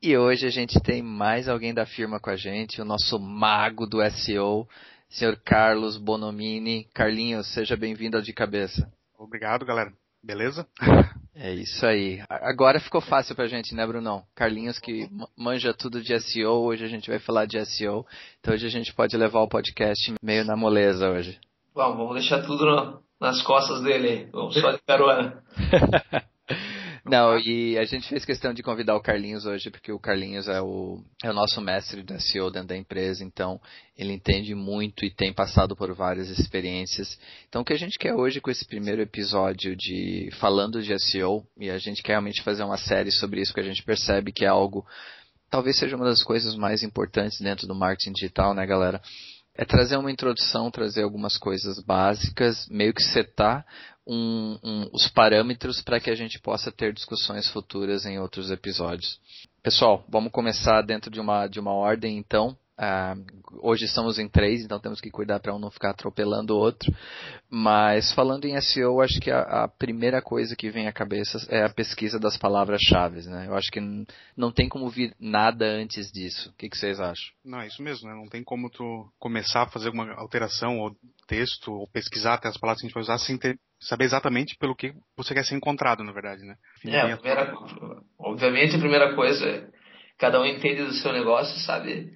E hoje a gente tem mais alguém da firma com a gente, o nosso mago do SEO, senhor Carlos Bonomini. Carlinhos, seja bem-vindo ao De Cabeça. Obrigado, galera. Beleza? É isso aí. Agora ficou fácil pra gente, né, Brunão? Carlinhos que manja tudo de SEO, hoje a gente vai falar de SEO. Então hoje a gente pode levar o podcast meio na moleza hoje. Bom, vamos deixar tudo no, nas costas dele. Vamos só de carona. Não, e a gente fez questão de convidar o Carlinhos hoje, porque o Carlinhos é o, é o nosso mestre da SEO dentro da empresa, então ele entende muito e tem passado por várias experiências. Então o que a gente quer hoje com esse primeiro episódio de falando de SEO, e a gente quer realmente fazer uma série sobre isso, que a gente percebe que é algo, talvez seja uma das coisas mais importantes dentro do marketing digital, né galera? é trazer uma introdução, trazer algumas coisas básicas, meio que setar um, um, os parâmetros para que a gente possa ter discussões futuras em outros episódios. Pessoal, vamos começar dentro de uma, de uma ordem então. Uh, hoje estamos em três, então temos que cuidar para um não ficar atropelando o outro. Mas falando em SEO, acho que a, a, primeira coisa que vem à cabeça é a pesquisa das palavras-chave. Né? Eu acho que não tem como vir nada antes disso. O que, que, vocês acham? Não, é isso mesmo. Né? Não tem como tu começar a fazer alguma alteração ou texto ou pesquisar até as palavras que a gente vai usar sem ter, saber exatamente pelo que você quer ser encontrado, na verdade, né? É, a primeira, obviamente a primeira coisa é cada um entende do seu negócio, sabe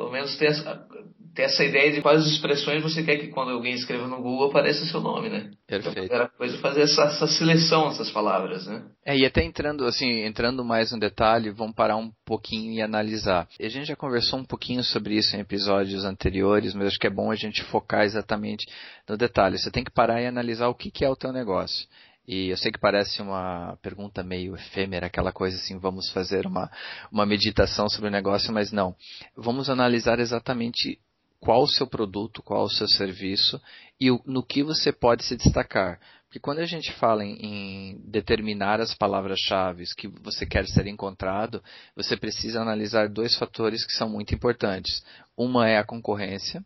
pelo menos ter essa, ter essa ideia de quais expressões você quer que quando alguém escreva no Google apareça seu nome, né? Perfeito. Então, a primeira coisa é fazer essa, essa seleção dessas palavras, né? É, e até entrando assim, entrando mais no detalhe, vamos parar um pouquinho e analisar. A gente já conversou um pouquinho sobre isso em episódios anteriores, mas acho que é bom a gente focar exatamente no detalhe. Você tem que parar e analisar o que, que é o teu negócio. E eu sei que parece uma pergunta meio efêmera, aquela coisa assim, vamos fazer uma, uma meditação sobre o negócio, mas não. Vamos analisar exatamente qual o seu produto, qual o seu serviço e no que você pode se destacar. Porque quando a gente fala em, em determinar as palavras-chave que você quer ser encontrado, você precisa analisar dois fatores que são muito importantes. Uma é a concorrência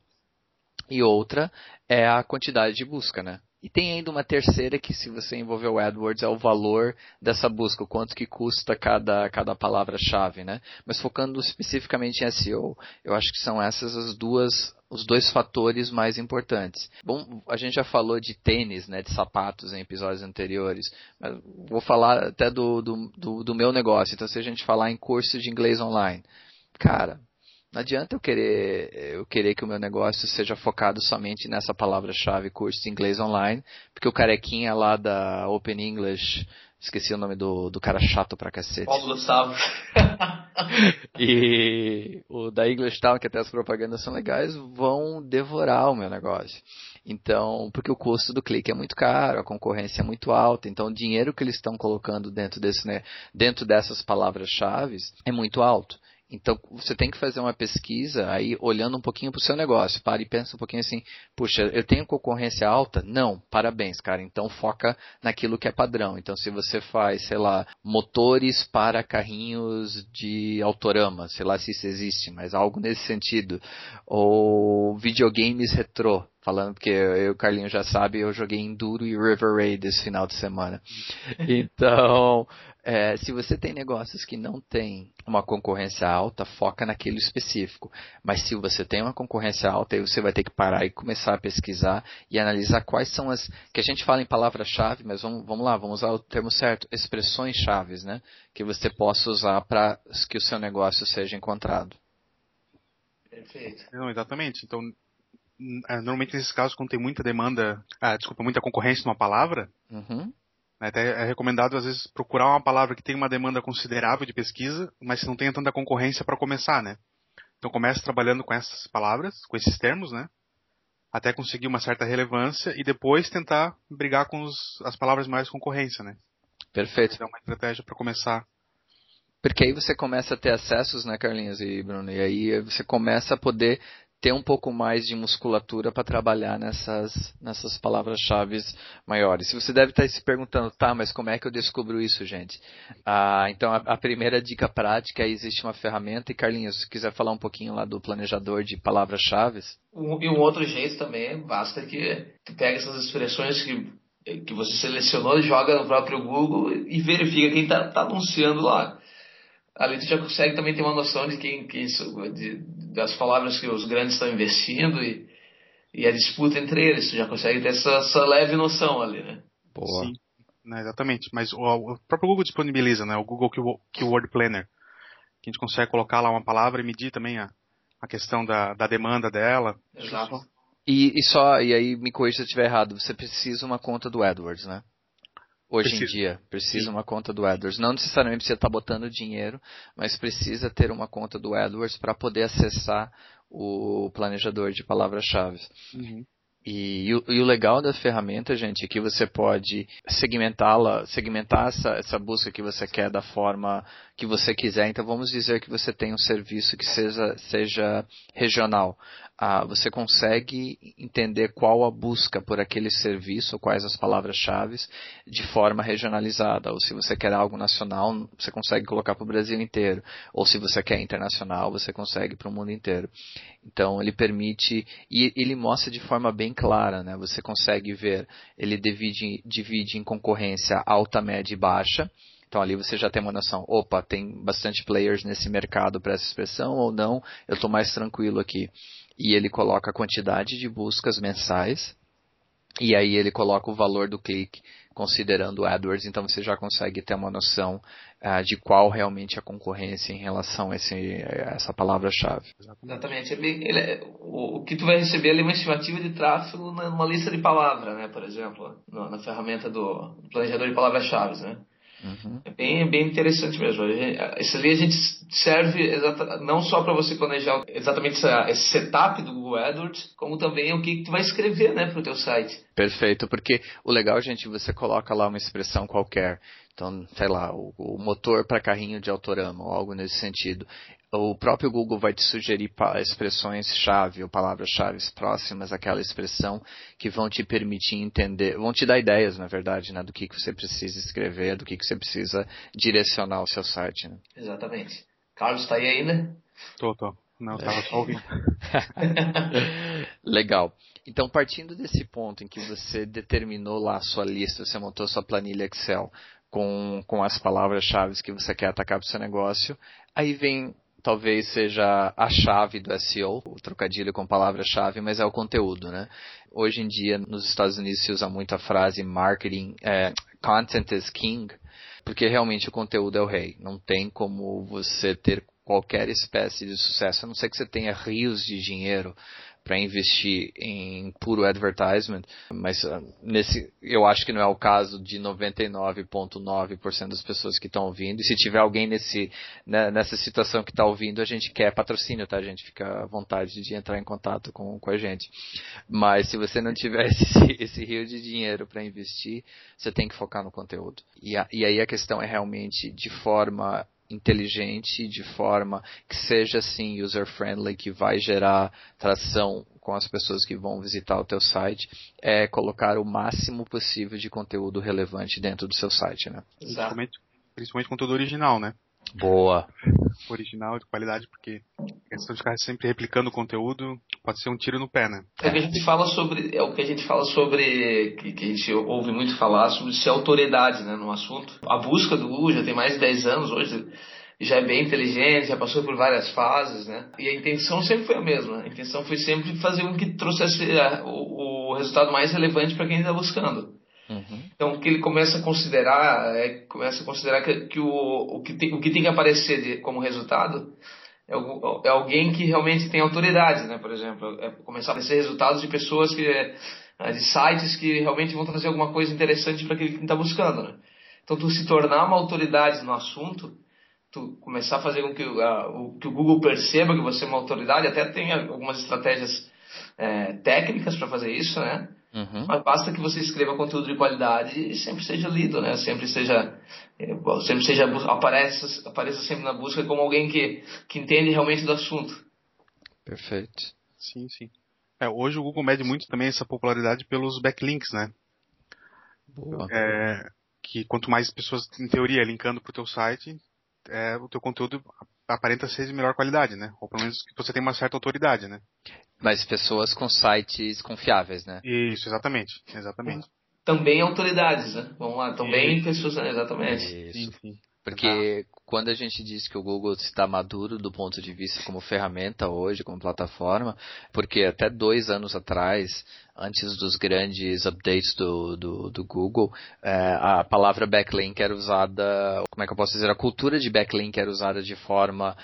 e outra é a quantidade de busca, né? E tem ainda uma terceira que, se você envolver o AdWords, é o valor dessa busca, o quanto que custa cada, cada palavra-chave, né? Mas focando especificamente em SEO, eu acho que são essas as duas, os dois fatores mais importantes. Bom, a gente já falou de tênis, né, de sapatos em episódios anteriores, mas vou falar até do, do, do, do meu negócio. Então, se a gente falar em curso de inglês online, cara, não adianta eu querer, eu querer que o meu negócio seja focado somente nessa palavra-chave curso de inglês online, porque o carequinha lá da Open English, esqueci o nome do, do cara chato pra cacete. Paulo Gustavo. e o da English Town, que até as propagandas são legais, vão devorar o meu negócio. Então, porque o custo do clique é muito caro, a concorrência é muito alta, então o dinheiro que eles estão colocando dentro, desse, né, dentro dessas palavras-chave é muito alto. Então você tem que fazer uma pesquisa aí olhando um pouquinho para o seu negócio. Para e pensa um pouquinho assim, puxa, eu tenho concorrência alta? Não, parabéns, cara. Então foca naquilo que é padrão. Então se você faz, sei lá, motores para carrinhos de autorama, sei lá se isso existe, mas algo nesse sentido, ou videogames retrô, falando porque eu o Carlinho já sabe, eu joguei Enduro e River Raid esse final de semana. Então, é, se você tem negócios que não têm uma concorrência alta, foca naquilo específico. Mas se você tem uma concorrência alta, aí você vai ter que parar e começar a pesquisar e analisar quais são as. que a gente fala em palavra-chave, mas vamos, vamos lá, vamos usar o termo certo, expressões chaves, né? Que você possa usar para que o seu negócio seja encontrado. Perfeito. Não, exatamente. Então, é, normalmente nesses casos, quando tem muita demanda, ah, desculpa, muita concorrência numa palavra, uhum é recomendado, às vezes, procurar uma palavra que tem uma demanda considerável de pesquisa, mas que não tenha tanta concorrência para começar, né? Então comece trabalhando com essas palavras, com esses termos, né? Até conseguir uma certa relevância e depois tentar brigar com os, as palavras mais concorrência, né? Perfeito. É uma estratégia para começar Porque aí você começa a ter acessos, né, Carlinhos e Bruno? E aí você começa a poder ter um pouco mais de musculatura para trabalhar nessas, nessas palavras-chave maiores. Se você deve estar se perguntando, tá, mas como é que eu descubro isso, gente? Ah, então, a, a, primeira dica prática é existe uma ferramenta, e Carlinhos, se quiser falar um pouquinho lá do planejador de palavras-chave. Um, e um outro jeito também, basta que pega essas expressões que, que você selecionou, joga no próprio Google e verifica quem está tá anunciando lá ali tu já consegue também ter uma noção de quem, quem de, das palavras que os grandes estão investindo e, e a disputa entre eles. Tu já consegue ter essa, essa leve noção ali, né? Boa. Sim, né, exatamente. Mas o, o, próprio Google disponibiliza, né? O Google Keyword Planner. Que a gente consegue colocar lá uma palavra e medir também a, a questão da, da demanda dela. Exato. E, e só, e aí me corrija se eu estiver errado, você precisa uma conta do AdWords, né? Hoje precisa. em dia, precisa Sim. uma conta do AdWords. Não necessariamente precisa estar botando dinheiro, mas precisa ter uma conta do AdWords para poder acessar o planejador de palavras-chave. Uhum. E, e, e, o legal da ferramenta, gente, é que você pode segmentá-la, segmentar essa, essa busca que você quer da forma que você quiser. Então vamos dizer que você tem um serviço que seja, seja regional ah, você consegue entender qual a busca por aquele serviço, quais as palavras-chave, de forma regionalizada. Ou se você quer algo nacional, você consegue colocar para o Brasil inteiro. Ou se você quer internacional, você consegue para o mundo inteiro. Então ele permite e ele mostra de forma bem clara, né? Você consegue ver, ele divide, divide em concorrência alta, média e baixa. Então ali você já tem uma noção, opa, tem bastante players nesse mercado para essa expressão ou não, eu estou mais tranquilo aqui e ele coloca a quantidade de buscas mensais e aí ele coloca o valor do clique considerando o AdWords, então você já consegue ter uma noção uh, de qual realmente é a concorrência em relação a, esse, a essa palavra-chave. Exatamente. Ele, é, o, o, que tu vai receber é uma estimativa de tráfego numa lista de palavras, né, por exemplo, na, na ferramenta do, do planejador de palavras-chave, né? Uhum. É bem, bem interessante mesmo. Esse ali a gente serve exata, não só para você planejar exatamente essa, esse setup do Google AdWords, como também o que, que tu vai escrever né, para o teu site. Perfeito, porque o legal, gente, você coloca lá uma expressão qualquer. Então, sei lá, o, o motor para carrinho de autorama ou algo nesse sentido o próprio Google vai te sugerir expressões-chave ou palavras-chave próximas àquela expressão que vão te permitir entender, vão te dar ideias, na verdade, né, do que, que você precisa escrever, do que, que você precisa direcionar o seu site. Né? Exatamente. Carlos, está aí ainda? Tô, tô. Não, estava só ouvindo. Legal. Então, partindo desse ponto em que você determinou lá a sua lista, você montou sua planilha Excel com, com as palavras-chave que você quer atacar para o seu negócio, aí vem talvez seja a chave do SEO, o trocadilho com palavra-chave, mas é o conteúdo, né? Hoje em dia, nos Estados Unidos se usa muito a frase marketing, é, content is king, porque realmente o conteúdo é o rei. Não tem como você ter qualquer espécie de sucesso, a não ser que você tenha rios de dinheiro para investir em puro advertisement, mas uh, nesse, eu acho que não é o caso de 99,9% das pessoas que estão ouvindo. E se tiver alguém nesse, né, nessa situação que está ouvindo, a gente quer patrocínio, tá? A gente fica à vontade de entrar em contato com, com a gente. Mas se você não tiver esse, esse rio de dinheiro para investir, você tem que focar no conteúdo. E, a, e aí a questão é realmente de forma inteligente, de forma que seja assim user-friendly, que vai gerar tração com as pessoas que vão visitar o teu site, é colocar o máximo possível de conteúdo relevante dentro do seu site, né? Principalmente, principalmente conteúdo original, né? Boa. Original, de qualidade, porque a questão de ficar sempre replicando o conteúdo pode ser um tiro no pé, né? É o que a gente fala sobre, é o que a gente fala sobre, que, que a gente ouve muito falar sobre ser autoridade, né, no assunto. A busca do Google já tem mais de 10 anos hoje, já é bem inteligente, já passou por várias fases, né? E a intenção sempre foi a mesma. A intenção foi sempre fazer com que trouxesse o, o resultado mais relevante para quem está buscando. Uhum. Então, que ele começa a considerar é começa a considerar que, que o, o, que tem, o que tem que aparecer de, como resultado é, é, alguém que realmente tem autoridade, né? Por exemplo, é começar a aparecer resultados de pessoas que é, de sites que realmente vão trazer alguma coisa interessante para quem está buscando, né? Então, tu se tornar uma autoridade no assunto, tu começar a fazer com que, a, o, que o Google perceba que você é uma autoridade, até tem algumas estratégias é, técnicas para fazer isso, né? Uhum. Mas basta que você escreva conteúdo de qualidade e sempre seja lido, né? Sempre seja, é, sempre seja apareça, apareça sempre na busca como alguém que, que entende realmente do assunto. Perfeito. Sim, sim. É, hoje o Google mede muito também essa popularidade pelos backlinks, né? Boa. É, que quanto mais pessoas, em teoria, linkando para o teu site, é, o teu conteúdo aparenta ser de melhor qualidade, né? Ou pelo menos que você tem uma certa autoridade, né? Mas pessoas com sites confiáveis, né? Isso, exatamente. Exatamente. Também autoridades, né? Vamos lá, também pessoas, né? exatamente. Isso. Sim, sim. Porque quando a gente diz que o Google está maduro do ponto de vista como ferramenta hoje, como plataforma, porque até dois anos atrás, antes dos grandes updates do, do, do Google, é, a palavra backlink era usada, como é que eu posso dizer, a cultura de backlink era usada de forma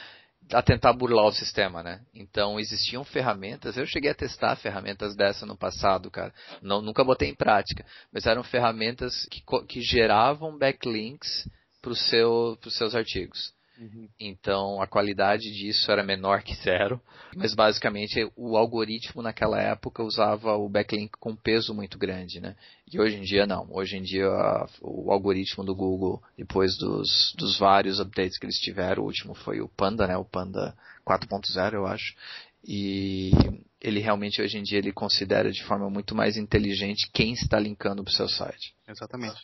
a tentar burlar o sistema, né? Então existiam ferramentas, eu cheguei a testar ferramentas dessa no passado, cara. Não, nunca botei em prática, mas eram ferramentas que, que geravam backlinks para seu, os seus artigos. Uhum. Então a qualidade disso era menor que zero, mas basicamente o algoritmo naquela época usava o backlink com peso muito grande, né? E hoje em dia não. Hoje em dia o algoritmo do Google, depois dos, dos vários updates que eles tiveram, o último foi o Panda, né? O Panda 4.0 eu acho. E ele realmente hoje em dia ele considera de forma muito mais inteligente quem está linkando para o seu site. Exatamente.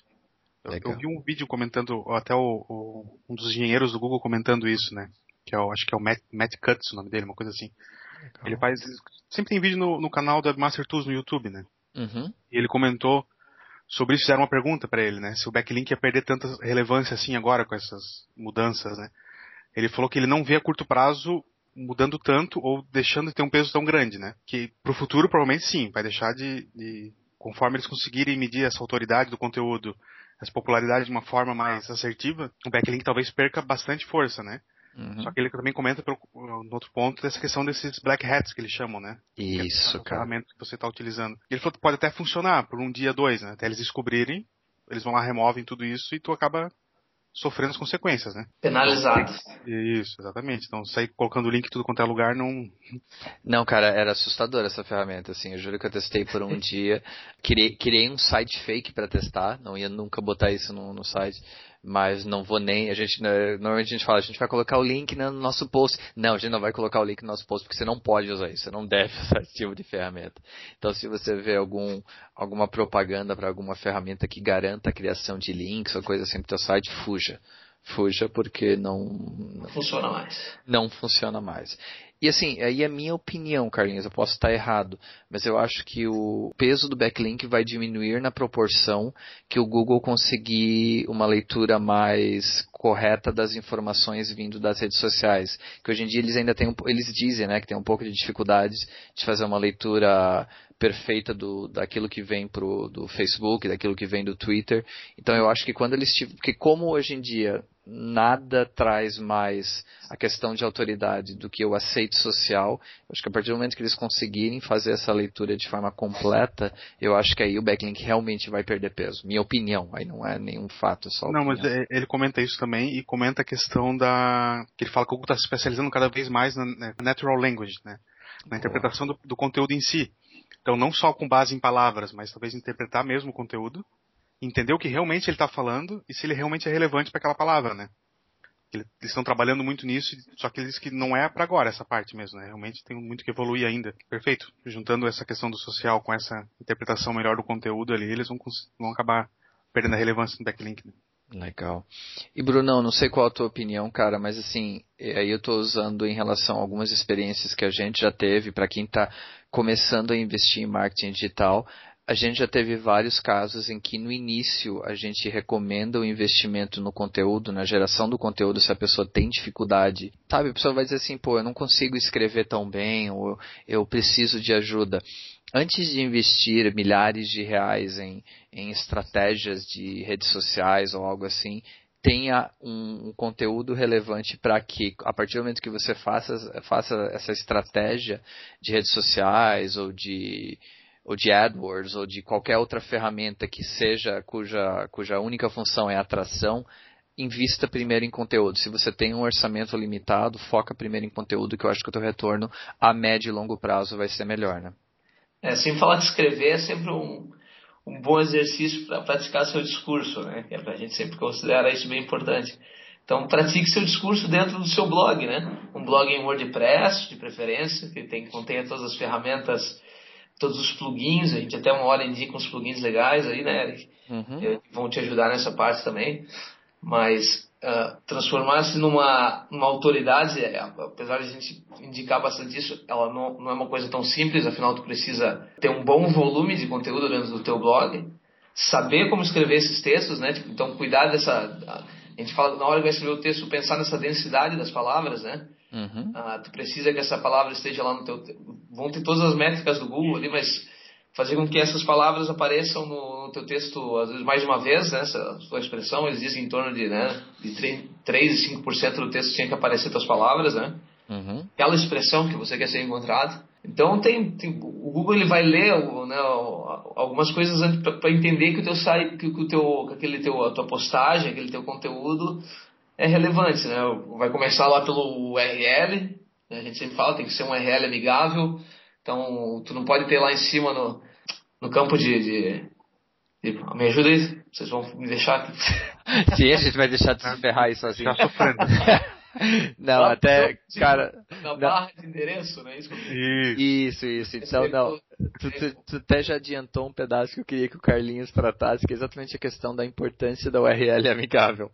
Eu, eu, vi um vídeo comentando, até o, o, um dos engenheiros do Google comentando isso, né? Que é acho que é o Matt, Matt Cutts, o nome dele, uma coisa assim. Legal. Ele faz. Sempre tem vídeo no, no canal da Master Tools no YouTube, né? Uhum. E ele comentou sobre isso, fizeram uma pergunta para ele, né? Se o backlink ia perder tanta relevância assim agora com essas mudanças, né? Ele falou que ele não vê a curto prazo mudando tanto ou deixando de ter um peso tão grande, né? Que pro futuro provavelmente sim, vai deixar de, de conforme eles conseguirem medir essa autoridade do conteúdo essa popularidade de uma forma mais assertiva, o backlink talvez perca bastante força, né? Uhum. Só que ele também comenta pelo, no outro ponto dessa questão desses black hats que eles chamam, né? Isso, que é cara. ferramenta que você está utilizando. Ele falou que pode até funcionar por um dia, dois, né? Até eles descobrirem, eles vão lá, removem tudo isso e tu acaba sofrendo as consequências, né? Penalizados. Isso, exatamente. Então, sair colocando o link em tudo quanto é lugar não. Não, cara, era assustador essa ferramenta, assim. Eu juro que eu testei por um dia. Criei, criei um site fake para testar. Não ia nunca botar isso no, no site mas não vou nem, a gente, né, normalmente a gente fala, a gente vai colocar o link no nosso post. Não, a gente não vai colocar o link no nosso post porque você não pode usar isso, você não deve usar esse tipo de ferramenta. Então se você vê algum, alguma propaganda para alguma ferramenta que garanta a criação de links ou coisa assim para o seu site, fuja. Fuja porque não, não funciona mais. Não funciona mais. E assim, aí é minha opinião, Carlinhos, eu posso estar errado, mas eu acho que o peso do backlink vai diminuir na proporção que o Google conseguir uma leitura mais correta das informações vindo das redes sociais. Que hoje em dia eles ainda têm, eles dizem, né, que tem um pouco de dificuldade de fazer uma leitura perfeita do, daquilo que vem pro, do Facebook, daquilo que vem do Twitter. Então eu acho que quando eles tiverem, porque como hoje em dia nada traz mais a questão de autoridade do que o aceito social. Eu acho que a partir do momento que eles conseguirem fazer essa leitura de forma completa, eu acho que aí o backlink realmente vai perder peso. Minha opinião, aí não é nenhum fato, só Não, opinião. mas ele comenta isso também e comenta a questão da que ele fala que o Google está se especializando cada vez mais na natural language, né? Na interpretação do, do conteúdo em si. Então, não só com base em palavras, mas talvez interpretar mesmo o conteúdo entender o que realmente ele está falando e se ele realmente é relevante para aquela palavra, né? Eles estão trabalhando muito nisso, só que eles que não é para agora essa parte mesmo, né? Realmente tem muito que evoluir ainda. Perfeito. Juntando essa questão do social com essa interpretação melhor do conteúdo ali, eles vão, vão acabar perdendo a relevância no backlink. Né? Legal. E Brunão, não sei qual a tua opinião, cara, mas assim, aí eu estou usando em relação a algumas experiências que a gente já teve para quem está começando a investir em marketing digital a gente já teve vários casos em que no início a gente recomenda o investimento no conteúdo, na geração do conteúdo, se a pessoa tem dificuldade. Sabe, a pessoa vai dizer assim, pô, eu não consigo escrever tão bem, ou eu preciso de ajuda. Antes de investir milhares de reais em, em estratégias de redes sociais ou algo assim, tenha um, um conteúdo relevante para que, a partir do momento que você faça, faça essa estratégia de redes sociais ou de ou de AdWords ou de qualquer outra ferramenta que seja cuja, cuja única função é atração, invista primeiro em conteúdo. Se você tem um orçamento limitado, foca primeiro em conteúdo, que eu acho que o teu retorno a médio e longo prazo vai ser melhor, né? É, sem falar de escrever é sempre um, um bom exercício para praticar seu discurso, né? Que a gente sempre considera isso bem importante. Então, pratique seu discurso dentro do seu blog, né? Um blog em WordPress, de preferência, que tem, contenha todas as ferramentas, todos os plugins. A gente até uma hora indica uns plugins legais aí, né, Eric? Uhum. Vão te ajudar nessa parte também. Mas uh, transformar-se numa, numa autoridade, é, apesar de a gente indicar bastante isso, ela não, não é uma coisa tão simples, afinal tu precisa ter um bom volume de conteúdo dentro do teu blog, saber como escrever esses textos, né? Tipo, então cuidar dessa a gente fala, na hora que vai escrever o texto, pensar nessa densidade das palavras, né? Uhum. Ah, tu precisa que essa palavra esteja lá no teu. Vão ter todas as métricas do Google ali, mas fazer com que essas palavras apareçam no, no teu texto, às vezes mais de uma vez, né? Essa sua expressão, eles dizem em torno de, né, de 3 e 5% do texto tinha que aparecer tuas palavras, né? Uhum. Aquela expressão que você quer ser encontrado. Então tem, tem, o Google ele vai ler né, algumas coisas para entender que o teu site, que, o teu, que aquele teu, a tua postagem, aquele teu conteúdo é relevante, né? Vai começar lá pelo URL? A gente sempre fala tem que ser um URL amigável. Então tu não pode ter lá em cima no, no campo de, de, de me ajuda aí, vocês vão me deixar aqui. Sim, a gente vai deixar de se ferrar aí sozinho. Já sofrendo. Não, Lá, até, cara. Na barra de endereço, né? Isso, isso, isso. Então, não. Tu, tu, tu, até já adiantou um pedaço que eu queria que o Carlinhos tratasse, que é exatamente a questão da importância da URL amigável.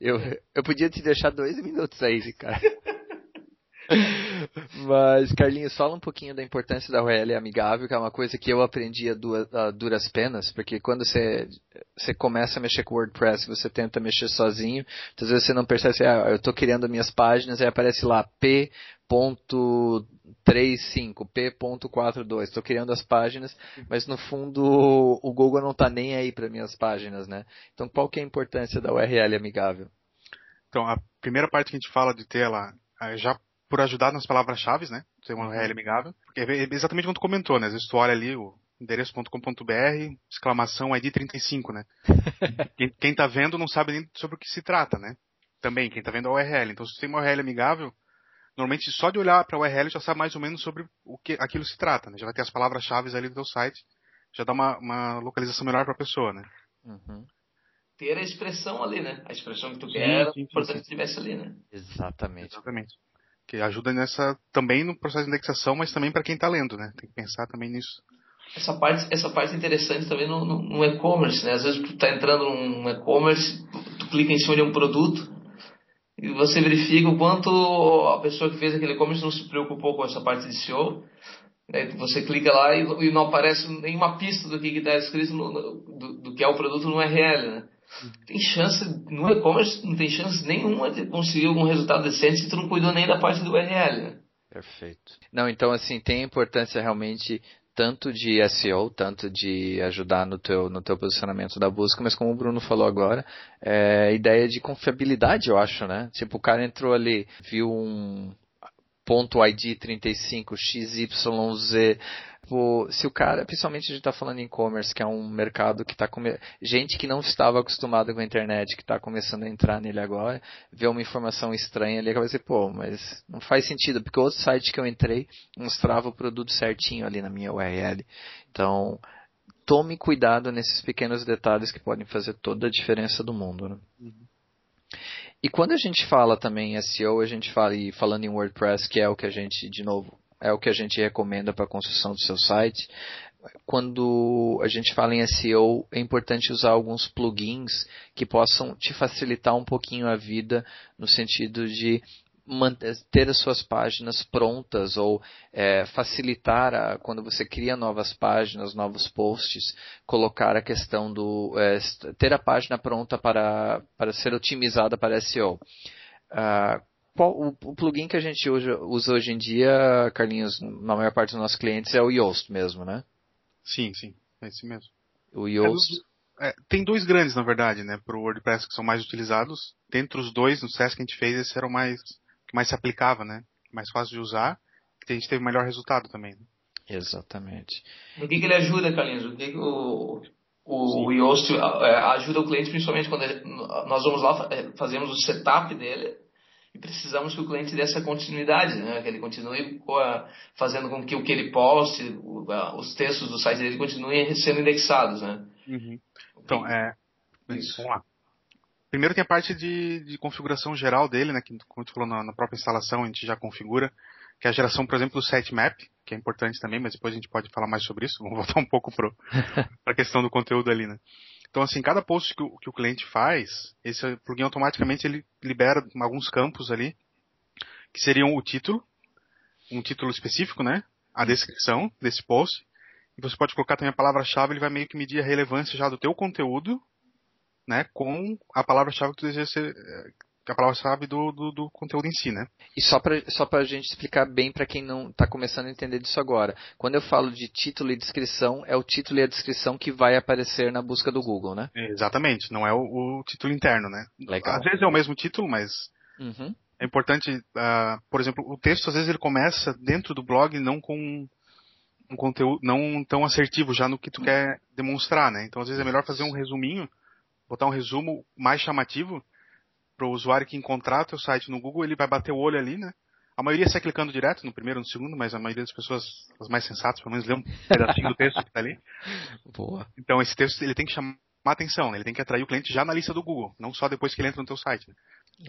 Eu, eu podia te deixar dois minutos aí, cara. Mas, Carlinhos, fala um pouquinho da importância da URL amigável, que é uma coisa que eu aprendi a, duras penas, porque quando você, você começa a mexer com WordPress, você tenta mexer sozinho, às vezes você não percebe, assim, ah, eu estou criando minhas páginas, e aparece lá p.35, p.42, estou criando as páginas, mas no fundo o Google não está nem aí para minhas páginas, né? Então, qual que é a importância da URL amigável? Então, a primeira parte que a gente fala de ter ela já por ajudar nas palavras-chave, né? Ser uma URL amigável. Porque é exatamente como tu comentou, né? Às vezes tu olha ali o endereço.com.br, exclamação ID 35, né? quem, quem tá vendo não sabe nem sobre o que se trata, né? Também, quem tá vendo a URL. Então, se tu tem uma URL amigável, normalmente só de olhar para a URL já sabe mais ou menos sobre o que aquilo se trata, né? Já vai ter as palavras-chave ali do teu site, já dá uma, uma localização melhor para a pessoa, né? Uhum. Ter a expressão ali, né? A expressão que tu quer, sim, sim, importante que estivesse ali, né? Exatamente. Exatamente que ajuda nessa também no processo de indexação, mas também para quem está lendo, né? Tem que pensar também nisso. Essa parte, essa parte é interessante também no, no, no e-commerce, né? Às vezes tu está entrando num e-commerce, tu, clica em cima de um produto e você verifica o quanto a pessoa que fez aquele e-commerce não se preocupou com essa parte de SEO. Você clica lá e, e não aparece nenhuma pista do que está escrito no, do, do, que é o produto no URL, né? Tem chance, no e-commerce não tem chance nenhuma de conseguir algum resultado decente se tu não cuidou nem da parte do URL, né? Perfeito. Não, então assim, tem importância realmente tanto de SEO, tanto de ajudar no teu, no teu posicionamento da busca, mas como o Bruno falou agora, é ideia de confiabilidade, eu acho, né? Tipo, o cara entrou ali, viu um ponto ID 35 XYZ Tipo, se o cara, principalmente a gente está falando em e-commerce, que é um mercado que está gente que não estava acostumada com a internet, que está começando a entrar nele agora, vê uma informação estranha ali, acaba dizer, pô, mas não faz sentido, porque o outro site que eu entrei mostrava o produto certinho ali na minha URL. Então, tome cuidado nesses pequenos detalhes que podem fazer toda a diferença do mundo. Né? Uhum. E quando a gente fala também em SEO, a gente fala e falando em WordPress, que é o que a gente, de novo, é o que a gente recomenda para a construção do seu site. Quando a gente fala em SEO, é importante usar alguns plugins que possam te facilitar um pouquinho a vida no sentido de manter, ter as suas páginas prontas ou é, facilitar a, quando você cria novas páginas, novos posts, colocar a questão do é, ter a página pronta para, para ser otimizada para SEO. Uh, ah, o, plugin que a gente usa, usa, hoje em dia, Carlinhos, na maior parte dos nossos clientes, é o Yoast mesmo, né? Sim, sim, é esse mesmo. O Yoast. É, tem dois grandes, na verdade, né, para o WordPress que são mais utilizados. Dentre os dois, no SESC que a gente fez, esse era o mais que mais se aplicava, né? Mais fácil de usar, que a gente teve o melhor resultado também. Né? Exatamente. O que, que ele ajuda, Carlinhos? O que, que o, o, o Yoast é, ajuda o cliente, principalmente quando nós vamos lá, é, fazemos o setup dele e precisamos que o cliente dê essa continuidade, né? que ele continue fazendo com que o que ele poste, os textos do site dele continuem sendo indexados, né? Uhum. Então, é, isso. vamos lá. Primeiro tem a parte de, de configuração geral dele, né, que como tu falou na, na, própria instalação a gente já configura, que é a geração, por exemplo, do sitemap, que é importante também, mas depois a gente pode falar mais sobre isso. Vamos voltar um pouco para a questão do conteúdo ali, né. Então, assim, cada post que o, que o cliente faz, esse plugin automaticamente ele libera alguns campos ali, que seriam o título, um título específico, né? A descrição desse post. E você pode colocar também a palavra-chave, ele vai meio que medir a relevância já do teu conteúdo, né? Com a palavra-chave que tu deseja ser, eh, a palavra-chave do, do, do, conteúdo em si, né? E só para só a gente explicar bem para quem não está começando a entender disso agora. Quando eu falo de título e descrição, é o título e a descrição que vai aparecer na busca do Google, né? Exatamente, não é o, o título interno, né? Legal. Às vezes é o mesmo título, mas uhum. é importante, uh, por exemplo, o texto às vezes ele começa dentro do blog não com um conteúdo não tão assertivo já no que tu quer demonstrar, né? Então às vezes é melhor fazer um resuminho, botar um resumo mais chamativo para o usuário que encontrar o teu site no Google, ele vai bater o olho ali, né? A maioria sai clicando direto, no primeiro ou no segundo, mas a maioria das pessoas, as mais sensatas, pelo menos, lê um pedacinho do texto que está ali. Boa. Então esse texto ele tem que chamar atenção, né? ele tem que atrair o cliente já na lista do Google, não só depois que ele entra no teu site. Né?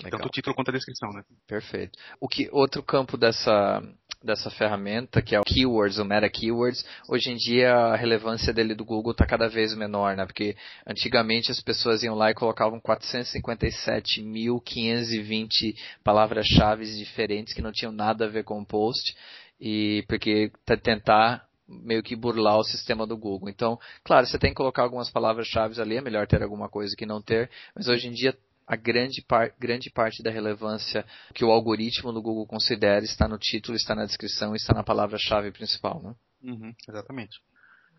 Tanto o título quanto a descrição, né? Perfeito. O que outro campo dessa dessa ferramenta, que é o keywords, o meta keywords, hoje em dia a relevância dele do Google está cada vez menor, né? Porque antigamente as pessoas iam lá e colocavam 457.520 palavras-chave diferentes que não tinham nada a ver com o post e porque tentar meio que burlar o sistema do Google. Então, claro, você tem que colocar algumas palavras-chave ali, é melhor ter alguma coisa que não ter, mas hoje em dia a grande, par, grande parte da relevância que o algoritmo do Google considera está no título, está na descrição, está na palavra-chave principal, né? Uhum, exatamente.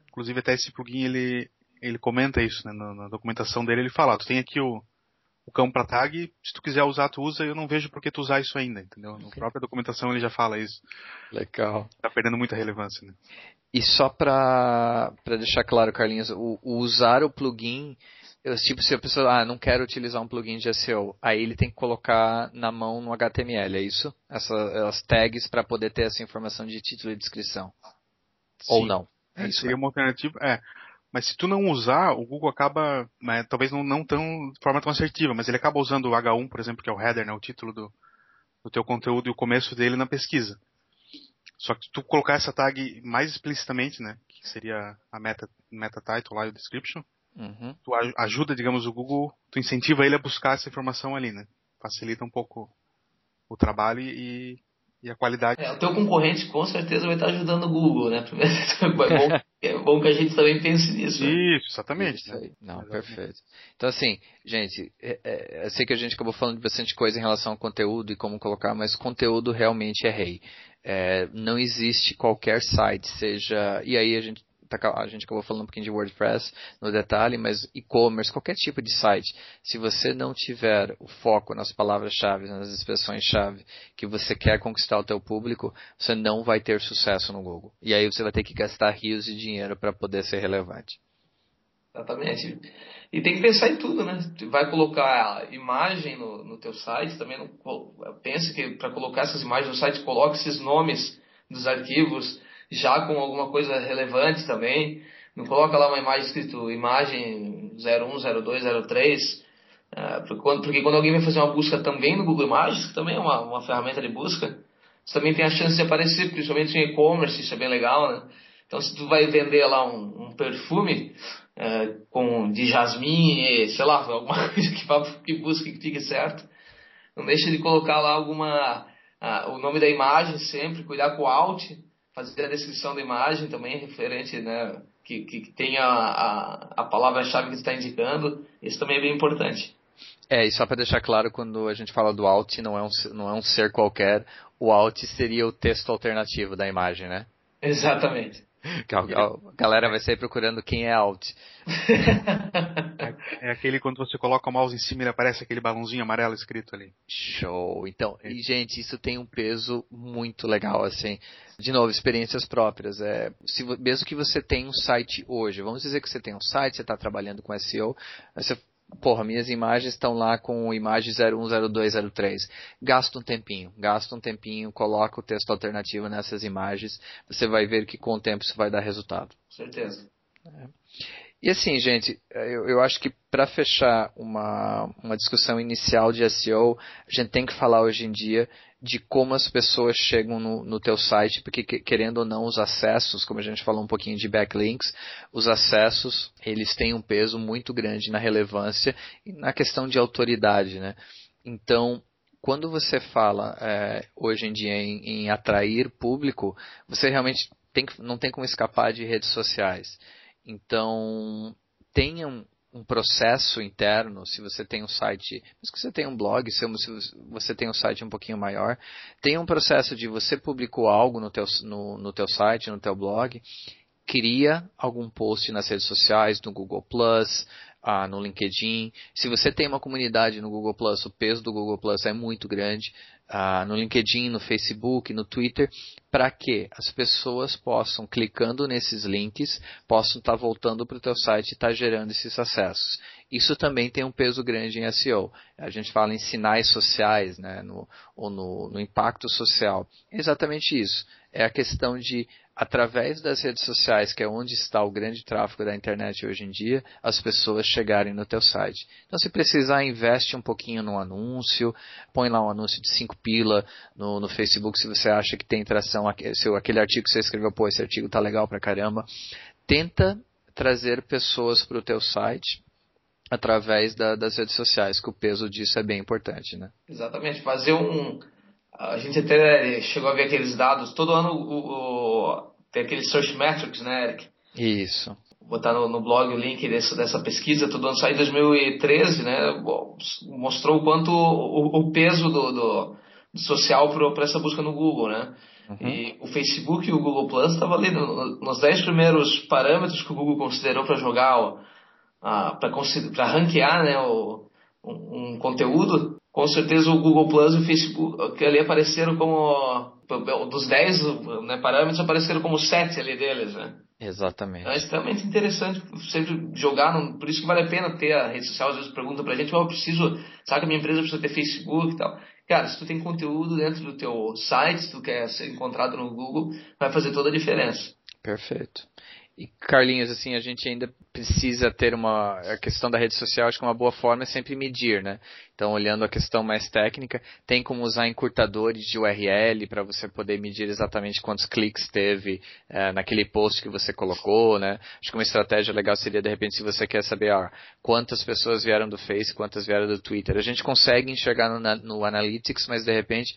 Inclusive até esse plugin ele, ele comenta isso, né? Na, na documentação dele ele fala, tu tem aqui o, o campo para tag, se tu quiser usar, tu usa, eu não vejo por que tu usar isso ainda, entendeu? Na própria documentação ele já fala isso. Legal. Tá perdendo muita relevância, né? E só para deixar claro, Carlinhos, o, o usar o plugin eu, tipo, se a pessoa, ah, não quero utilizar um plugin de SEO, aí ele tem que colocar na mão no HTML, é isso? Essa, as tags para poder ter essa informação de título e descrição. Sim. Ou não. É, é isso, seria né? uma alternativa, é. Mas se tu não usar, o Google acaba, né, talvez não, não tão, de forma tão assertiva, mas ele acaba usando o H1, por exemplo, que é o header, né, o título do, do teu conteúdo e o começo dele na pesquisa. Só que se tu colocar essa tag mais explicitamente, né, que seria a meta, meta title lá e o description, Uhum. Tu ajuda, digamos, o Google, tu incentiva ele a buscar essa informação ali, né? Facilita um pouco o trabalho e, e a qualidade. É, o teu concorrente com certeza vai estar ajudando o Google, né? é, bom, é bom que a gente também pense nisso. Né? Isso, exatamente. Isso aí. Não, exatamente. perfeito. Então, assim, gente, é, é, eu sei que a gente acabou falando de bastante coisa em relação ao conteúdo e como colocar, mas conteúdo realmente é rei. É, não existe qualquer site, seja. E aí a gente a gente acabou falando um pouquinho de WordPress no detalhe, mas e-commerce, qualquer tipo de site, se você não tiver o foco nas palavras-chave, nas expressões-chave que você quer conquistar o teu público, você não vai ter sucesso no Google. E aí você vai ter que gastar rios de dinheiro para poder ser relevante. Exatamente. E tem que pensar em tudo, né? Vai colocar imagem no, no teu site, também não, pensa que para colocar essas imagens no site, coloque esses nomes dos arquivos, já com alguma coisa relevante também. Não coloca lá uma imagem escrito imagem 01, 02, 03. É, porque, quando, alguém vai fazer uma busca também no Google Imagens, que também é uma, uma ferramenta de busca, você também tem a chance de aparecer, principalmente em e-commerce, isso é bem legal, né? Então, se tu vai vender lá um, um perfume é, com, de jasmim, sei lá, alguma coisa que, que busque que fique certo, não deixe de colocar lá alguma, o nome da imagem sempre, cuidar com o alt, fazer a descrição da imagem também referente, né, que, que tenha a, a palavra-chave que está indicando, isso também é bem importante. É, e só para deixar claro, quando a gente fala do alt, não é, um, não é um ser qualquer, o alt seria o texto alternativo da imagem, né? Exatamente. A galera vai sair procurando quem é alt. É aquele quando você coloca o mouse em cima e aparece aquele balãozinho amarelo escrito ali. Show. Então, e, gente, isso tem um peso muito legal, assim. De novo, experiências próprias. É, se, mesmo que você tenha um site hoje, vamos dizer que você tem um site, você está trabalhando com SEO, você porra, minhas imagens estão lá com imagem 010203. Gasta um tempinho, gasta um tempinho, coloca o texto alternativo nessas imagens, você vai ver que com o tempo isso vai dar resultado. Certeza. É. E assim, gente, eu, eu acho que para fechar uma, uma discussão inicial de SEO, a gente tem que falar hoje em dia de como as pessoas chegam no, no teu site, porque querendo ou não, os acessos, como a gente falou um pouquinho de backlinks, os acessos, eles têm um peso muito grande na relevância e na questão de autoridade, né? Então, quando você fala é, hoje em dia em, em, atrair público, você realmente tem, não tem como escapar de redes sociais. Então, tenha um, um processo interno, se você tem um site, se você tem um blog, se você tem um site um pouquinho maior, tem um processo de você publicou algo no teu, no, no teu site, no teu blog, cria algum post nas redes sociais, no Google ah, no LinkedIn. Se você tem uma comunidade no Google Plus, o peso do Google Plus é muito grande. Ah, no LinkedIn, no Facebook, no Twitter, para que as pessoas possam, clicando nesses links, possam estar tá voltando para o teu site e estar tá gerando esses acessos. Isso também tem um peso grande em SEO. A gente fala em sinais sociais, né, no, ou no, no impacto social. É exatamente isso. É a questão de através das redes sociais, que é onde está o grande tráfego da internet hoje em dia, as pessoas chegarem no teu site. Então, se precisar, investe um pouquinho no anúncio, põe lá um anúncio de 5 pila no, no, Facebook se você acha que tem tração, se aquele artigo que você escreveu, pô, esse artigo tá legal pra caramba. Tenta trazer pessoas para o teu site através da, das redes sociais, que o peso disso é bem importante, né? Exatamente, fazer um... A gente até chegou a ver aqueles dados, todo ano o, tem aqueles search metrics, né, Eric? Isso. Vou botar no, no blog o link desse, dessa pesquisa, todo ano saiu em 2013, né? Mostrou o quanto o, o peso do, do, do social para essa busca no Google, né? Uhum. E o Facebook e o Google Plus estavam ali no, nos 10 primeiros parâmetros que o Google considerou para jogar, para ranquear né, o, um, um, conteúdo. Com certeza o Google Plus e o Facebook ali apareceram como dos 10 né, parâmetros apareceram como 7 ali deles, né? Exatamente. Então é extremamente interessante sempre jogar, no, por isso que vale a pena ter a rede social, às vezes pergunta pra gente, oh, eu preciso, sabe que a minha empresa precisa ter Facebook e tal. Cara, se tu tem conteúdo dentro do teu site, se tu quer ser encontrado no Google, vai fazer toda a diferença. Perfeito. E Carlinhos, assim, a gente ainda precisa ter uma a questão da rede social, acho que uma boa forma é sempre medir, né? Então, olhando a questão mais técnica, tem como usar encurtadores de URL para você poder medir exatamente quantos cliques teve é, naquele post que você colocou, né? Acho que uma estratégia legal seria, de repente, se você quer saber ah, quantas pessoas vieram do Face, quantas vieram do Twitter. A gente consegue enxergar no, no Analytics, mas de repente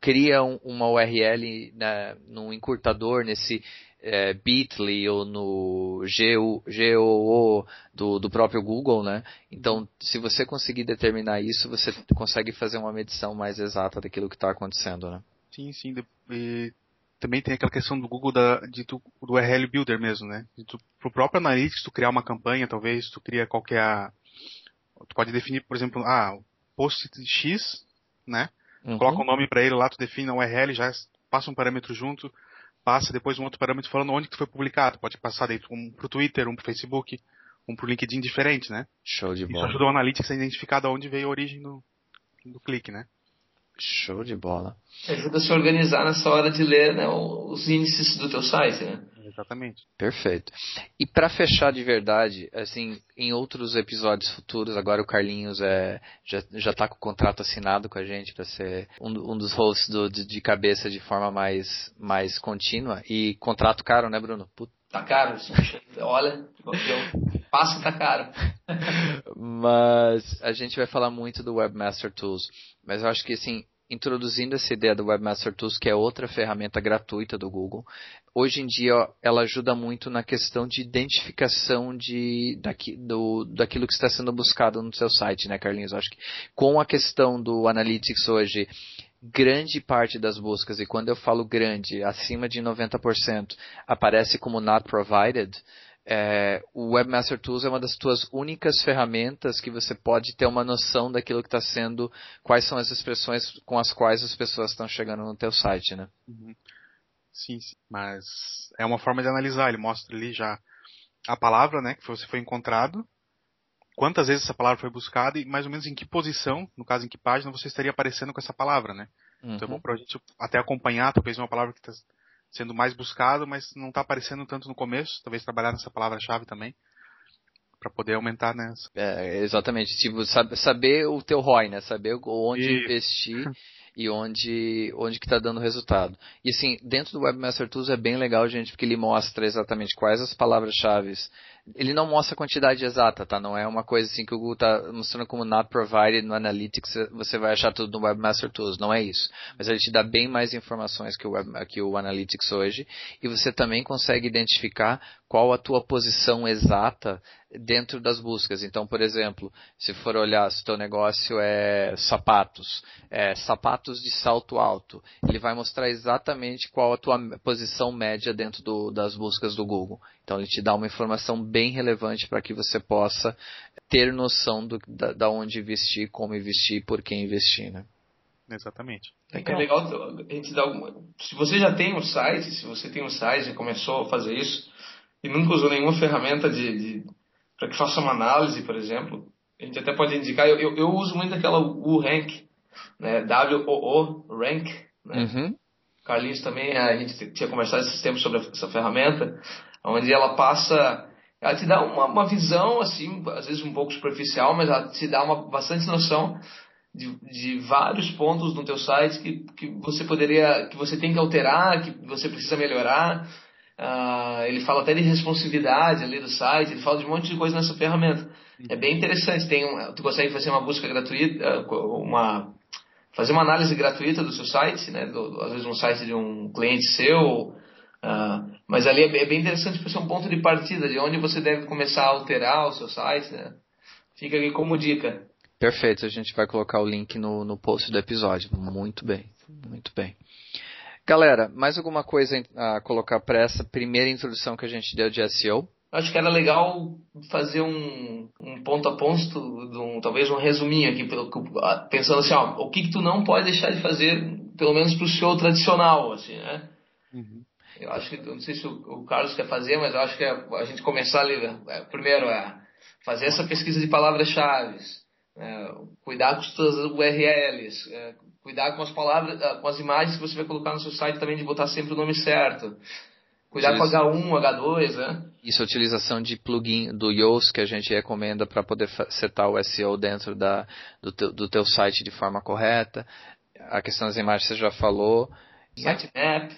cria um, uma URL né, num encurtador nesse é, Bitly ou no GOO do, do próprio Google, né? Então, se você conseguir determinar isso, você consegue fazer uma medição mais exata daquilo que está acontecendo, né? Sim, sim. E também tem aquela questão do Google da, de tu, do URL Builder mesmo, né? De tu, pro próprio Analytics, tu criar uma campanha, talvez, tu cria qualquer... Tu pode definir, por exemplo, ah, post X, né? Uhum. Coloca o um nome para ele lá, tu define a URL, já passa um parâmetro junto, passa depois um outro parâmetro falando onde que foi publicado. Pode passar daí um pro Twitter, um pro Facebook, um pro LinkedIn diferente, né? Show de bola. Isso ajuda o Analytics a identificar de onde veio a origem do, do clique, né? Show de bola. Ajuda a se organizar nessa hora de ler né, os índices do teu site, né? Exatamente. Perfeito. E para fechar de verdade, assim, em outros episódios futuros, agora o Carlinhos é, já, já tá com o contrato assinado com a gente para ser um, um, dos hosts do, de, de, cabeça de forma mais, mais contínua. E contrato caro, né, Bruno? Puta. Tá caro. Olha, passo tá caro. Mas a gente vai falar muito do Webmaster Tools. Mas eu acho que, assim, introduzindo essa ideia do Webmaster Tools, que é outra ferramenta gratuita do Google. Hoje em dia ela ajuda muito na questão de identificação de, daqui, do, daquilo que está sendo buscado no seu site, né, Carlinhos? acho que com a questão do Analytics hoje, grande parte das buscas, e quando eu falo grande, acima de 90%, aparece como not provided, é, o Webmaster Tools é uma das tuas únicas ferramentas que você pode ter uma noção daquilo que está sendo, quais são as expressões com as quais as pessoas estão chegando no teu site, né? Uhum. Sim, sim, mas é uma forma de analisar. Ele mostra ali já a palavra, né, que você foi encontrado, quantas vezes essa palavra foi buscada e mais ou menos em que posição, no caso em que página, você estaria aparecendo com essa palavra, né? Uhum. Então é bom uhum. pra gente até acompanhar, talvez uma palavra que está sendo mais buscada, mas não está aparecendo tanto no começo, talvez trabalhar nessa palavra-chave também para poder aumentar, né? É, exatamente, tipo, saber o teu ROI, né? Saber onde e... investir e onde onde que está dando resultado. E assim, dentro do Webmaster Tools é bem legal, gente, porque ele mostra exatamente quais as palavras-chave ele não mostra a quantidade exata, tá? Não é uma coisa assim que o Google está mostrando como not provided no Analytics, você vai achar tudo no Webmaster Tools, não é isso. Mas ele te dá bem mais informações que o, Web, que o Analytics hoje, e você também consegue identificar qual a tua posição exata dentro das buscas. Então, por exemplo, se for olhar se o teu negócio é sapatos, é sapatos de salto alto, ele vai mostrar exatamente qual a tua posição média dentro do, das buscas do Google. Então, ele te dá uma informação bem relevante para que você possa ter noção do, da, da onde investir, como investir, por quem investir, né? Exatamente. É, é legal a gente dar alguma... Se você já tem um site, se você tem um site e começou a fazer isso, e nunca usou nenhuma ferramenta de, de para que faça uma análise, por exemplo, a gente até pode indicar, eu, eu, eu uso muito aquela WooRank, né, W-O-O, Rank, né? Uhum. Carlinhos também, a gente tinha conversado esses tempos sobre essa ferramenta, onde ela passa, ela te dá uma, uma visão, assim, às vezes um pouco superficial, mas ela te dá uma bastante noção de, de vários pontos no teu site que, que você poderia, que você tem que alterar, que você precisa melhorar, Uh, ele fala até de responsividade ali do site, ele fala de um monte de coisa nessa ferramenta. Uhum. É bem interessante. Tem um, tu consegue fazer uma busca gratuita, uma fazer uma análise gratuita do seu site, né? Do, do, às vezes um site de um cliente seu. Uh, mas ali é, é bem interessante para ser um ponto de partida de onde você deve começar a alterar o seu site, né? Fica aqui como dica. Perfeito, a gente vai colocar o link no, no post do episódio. Muito bem, muito bem. Galera, mais alguma coisa a colocar para essa primeira introdução que a gente deu de SEO? Acho que era legal fazer um, um ponto a ponto, um, talvez um resuminho aqui, pensando assim, ó, o que, que tu não pode deixar de fazer, pelo menos para o SEO tradicional, assim, né? Uhum. Eu acho que, não sei se o, o, Carlos quer fazer, mas eu acho que é a gente começar ali, é, primeiro é fazer essa pesquisa de palavras-chave, é, cuidar com as suas URLs, é, Cuidar com as palavras, ah, com as imagens que você vai colocar no seu site também de botar sempre o nome certo. Cuidar Utiliza... com H1, H2, né? Isso, a utilização de plugin do Yoast que a gente recomenda para poder setar o SEO dentro da, do, teu, do teu site de forma correta. A questão das imagens você já falou. Sitemap.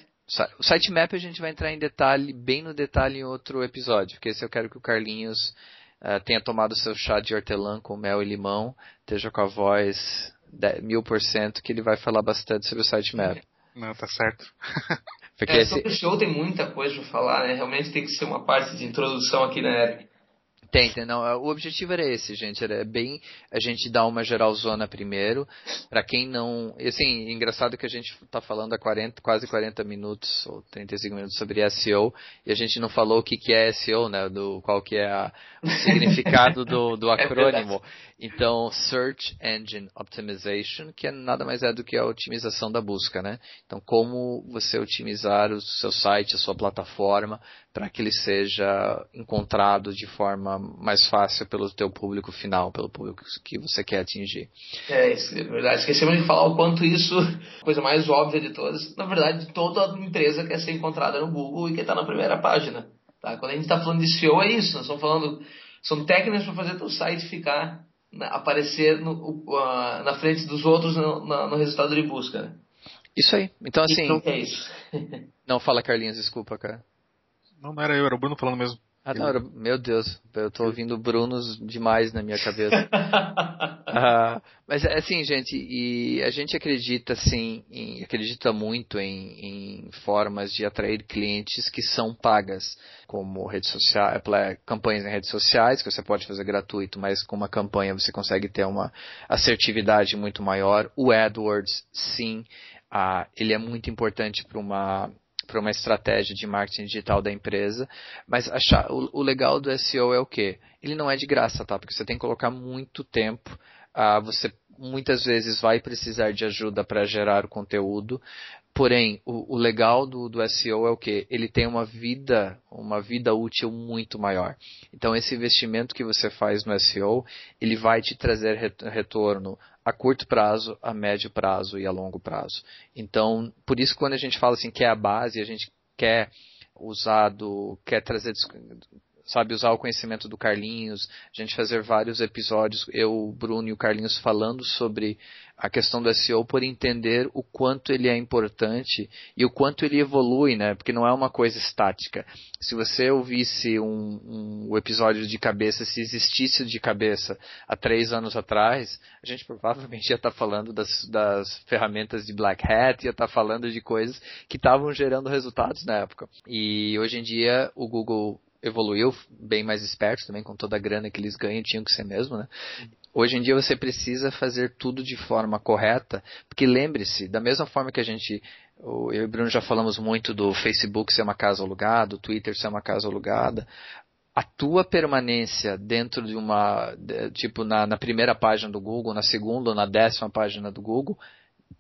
O sitemap a gente vai entrar em detalhe, bem no detalhe em outro episódio, porque esse eu quero que o Carlinhos uh, tenha tomado seu chá de hortelã com mel e limão, esteja com a voz mil por cento que ele vai falar bastante sobre o sitemap. Não, tá certo. Porque é, esse... sobre o show tem muita coisa para falar, né? Realmente tem que ser uma parte de introdução aqui na Eric. Tem, tem, não. O objetivo era esse, gente. Era bem a gente dar uma geralzona primeiro. para quem não. Assim, engraçado que a gente tá falando há 40, quase 40 minutos, ou 35 minutos sobre SEO, e a gente não falou o que, que é SEO, né? Do, qual que é a, o significado do, do é acrônimo. Então, Search Engine Optimization, que é nada mais é do que a otimização da busca, né? Então, como você otimizar o seu site, a sua plataforma, para que ele seja encontrado de forma mais fácil pelo teu público final, pelo público que você quer atingir. É, é verdade. Esquecemos de falar o quanto isso, a coisa mais óbvia de todas, na verdade, toda empresa quer ser encontrada no Google e quer estar na primeira página. Tá? Quando a gente está falando de SEO, é isso. Nós estamos falando, são técnicas para fazer teu site ficar aparecer no, uh, na frente dos outros no, no, resultado de busca. Né? Isso aí. Então assim. Então é isso. não fala Carlinhos, desculpa, cara. Não, não era eu, era o Bruno falando mesmo. Ah, não, era, meu Deus, eu tô ouvindo Brunos demais na minha cabeça. ah, mas assim, gente, e a gente acredita assim, em, acredita muito em, em, formas de atrair clientes que são pagas, como redes sociais, é, campanhas em redes sociais, que você pode fazer gratuito, mas com uma campanha você consegue ter uma assertividade muito maior. O AdWords, sim, ah, ele é muito importante para uma para uma estratégia de marketing digital da empresa. Mas achar, o, o, legal do SEO é o quê? Ele não é de graça, tá? Porque você tem que colocar muito tempo. Ah, você muitas vezes vai precisar de ajuda para gerar o conteúdo. Porém, o, o legal do, do, SEO é o que? Ele tem uma vida, uma vida útil muito maior. Então, esse investimento que você faz no SEO, ele vai te trazer retorno a curto prazo, a médio prazo e a longo prazo. Então, por isso quando a gente fala assim que é a base, a gente quer usar do, quer trazer sabe, usar o conhecimento do Carlinhos, a gente fazer vários episódios, eu, o Bruno e o Carlinhos falando sobre a questão do SEO por entender o quanto ele é importante e o quanto ele evolui, né? Porque não é uma coisa estática. Se você ouvisse um, um episódio de cabeça, se existisse de cabeça há três anos atrás, a gente provavelmente ia estar falando das, das ferramentas de Black Hat, ia estar falando de coisas que estavam gerando resultados na época. E hoje em dia o Google evoluiu bem mais esperto também, com toda a grana que eles ganham, tinham que ser mesmo, né? Hoje em dia você precisa fazer tudo de forma correta, porque lembre-se, da mesma forma que a gente, eu e o Bruno já falamos muito do Facebook ser uma casa alugada, do Twitter ser uma casa alugada, a tua permanência dentro de uma, tipo na, na primeira página do Google, na segunda ou na décima página do Google,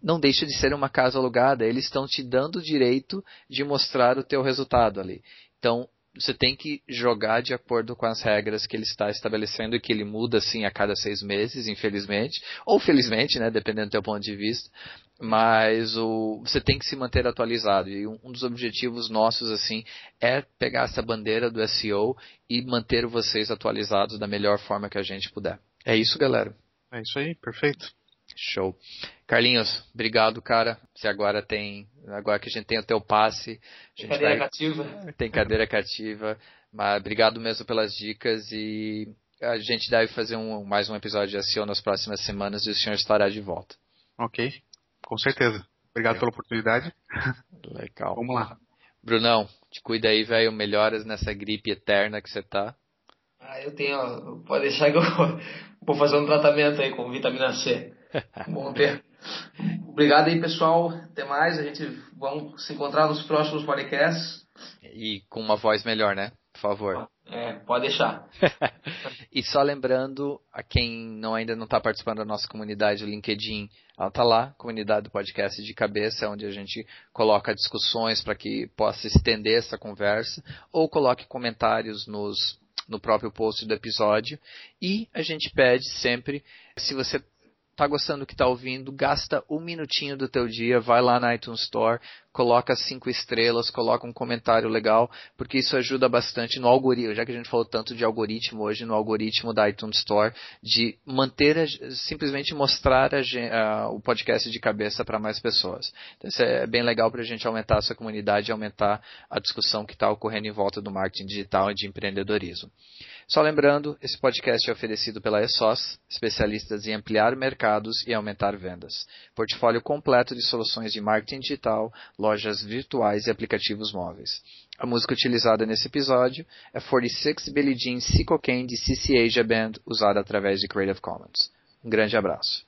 não deixa de ser uma casa alugada. Eles estão te dando o direito de mostrar o teu resultado ali. Então, você tem que jogar de acordo com as regras que ele está estabelecendo e que ele muda assim a cada seis meses, infelizmente, ou felizmente, né, dependendo do teu ponto de vista. Mas o, você tem que se manter atualizado e um, um dos objetivos nossos assim é pegar essa bandeira do SEO e manter vocês atualizados da melhor forma que a gente puder. É isso, galera. É isso aí, perfeito. Show. Carlinhos, obrigado, cara. Você agora tem, agora que a gente tem o teu passe, tem cadeira vai, cativa. Tem cadeira cativa. Mas obrigado mesmo pelas dicas e a gente deve fazer um, mais um episódio de SEO nas próximas semanas e o senhor estará de volta. Ok, com certeza. Obrigado Legal. pela oportunidade. Legal. Vamos lá. Brunão, te cuida aí, velho. Melhoras nessa gripe eterna que você tá. Ah, eu tenho. Pode deixar que eu vou fazer um tratamento aí com vitamina C. Bom ter. Obrigado aí, pessoal. Até mais. A gente vamos se encontrar nos próximos podcasts. E com uma voz melhor, né? Por favor. É, pode deixar. e só lembrando a quem não, ainda não está participando da nossa comunidade LinkedIn, ela está lá, comunidade do podcast de cabeça, onde a gente coloca discussões para que possa estender essa conversa, ou coloque comentários nos, no próprio post do episódio. E a gente pede sempre, se você tá gostando do que tá ouvindo, gasta um minutinho do teu dia, vai lá na iTunes Store, coloca cinco estrelas, coloca um comentário legal, porque isso ajuda bastante no algoritmo, já que a gente falou tanto de algoritmo hoje, no algoritmo da iTunes Store, de manter, a, simplesmente mostrar a, a, o podcast de cabeça para mais pessoas. Então isso é bem legal para a gente aumentar a sua comunidade e aumentar a discussão que está ocorrendo em volta do marketing digital e de empreendedorismo. Só lembrando, esse podcast é oferecido pela ESOS, especialistas em ampliar mercados e aumentar vendas. Portfólio completo de soluções de marketing digital, lojas virtuais e aplicativos móveis. A música utilizada nesse episódio é 46 Billie Jean Sicko Kane de CC Asia Band, usada através de Creative Commons. Um grande abraço.